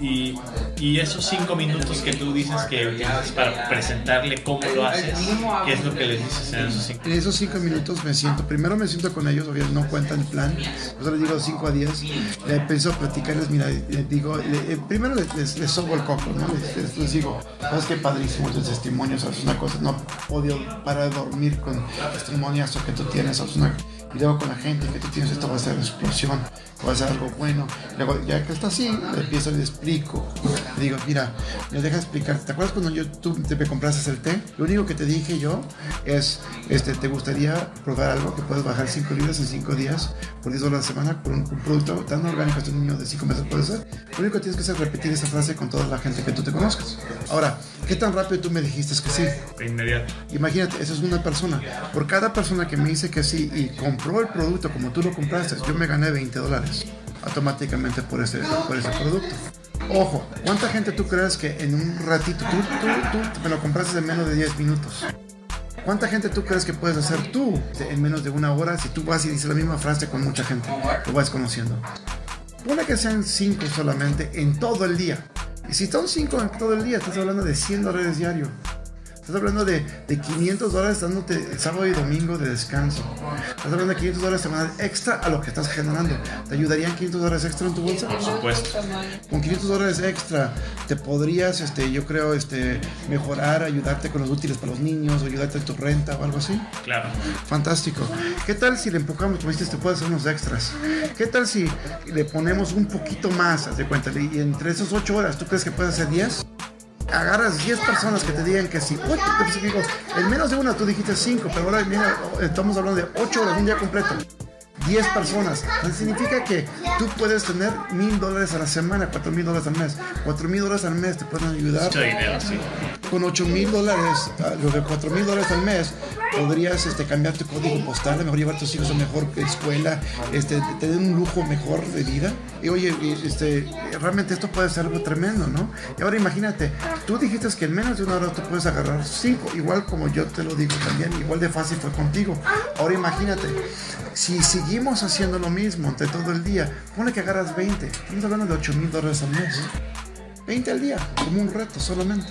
Y, y esos cinco minutos que tú dices que utilizas para presentarle cómo lo haces, ¿qué es lo que les dices en esos cinco En esos cinco minutos me siento, primero me siento con ellos, obviamente no cuentan el plan, yo les digo 5 a 10, le empiezo a platicarles, mira, les digo, le- eh, primero les, les, les sobo el coco, ¿no? Les, les- digo, sabes qué padrísimo tus testimonios, es una cosa, no odio parar de dormir con testimonios que tú tienes, es una, y luego con la gente que tú tienes, esto va a ser una explosión, va a ser algo bueno, luego ya que está así, empiezo, le explico, le digo, mira, me deja explicar, ¿te acuerdas cuando yo, tú te me compraste el té? Lo único que te dije yo es, este, ¿te gustaría probar algo que puedes bajar 5 libras en 5 días por 10 dólares a la semana por un, un producto tan orgánico que un niño de 5 meses puede ser? Lo único que tienes que hacer es repetir esa frase con toda la gente que tú te conozcas. Ahora, ¿qué tan rápido tú me dijiste que sí? inmediato? Imagínate, eso es una persona. Por cada persona que me dice que sí y compró el producto como tú lo compraste, yo me gané 20 dólares automáticamente por ese, por ese producto. Ojo, ¿cuánta gente tú crees que en un ratito tú, tú, tú me lo compraste en menos de 10 minutos? ¿Cuánta gente tú crees que puedes hacer tú en menos de una hora si tú vas y dices la misma frase con mucha gente? Lo vas conociendo. Pone que sean 5 solamente en todo el día. Y si son 5 en todo el día, estás hablando de 100 dólares diario. Estás hablando de, de 500 dólares dándote el sábado y domingo de descanso. Estás hablando de 500 dólares semanal extra a lo que estás generando. ¿Te ayudarían 500 dólares extra en tu bolsa? Por supuesto. Con 500 dólares extra te podrías, este, yo creo, este, mejorar, ayudarte con los útiles para los niños, o ayudarte en tu renta o algo así. Claro. Fantástico. ¿Qué tal si le empujamos, como dices, te puedes hacer unos extras? ¿Qué tal si le ponemos un poquito más, haz de cuenta, y entre esas 8 horas, ¿tú crees que puedes hacer 10? Agarras 10 personas que te digan que sí. Oye, pues, digo, en menos de una tú dijiste 5, pero ahora mira, estamos hablando de 8 horas, un día completo. 10 personas. Significa que tú puedes tener mil dólares a la semana, cuatro mil dólares al mes. Cuatro mil dólares al mes te pueden ayudar Mucho dinero, sí. con 8 mil dólares, ah, lo de 4 mil dólares al mes, podrías este, cambiar tu código postal, a mejor llevar a tus hijos a mejor escuela, este, tener un lujo mejor de vida. Y oye, este, realmente esto puede ser algo tremendo, ¿no? Y ahora imagínate, tú dijiste que en menos de una hora tú puedes agarrar 5, igual como yo te lo digo también, igual de fácil fue contigo. Ahora imagínate, si seguimos haciendo lo mismo entre todo el día, ponle que agarras 20, estamos hablando de 8 mil dólares al mes. 20 al día, como un reto solamente.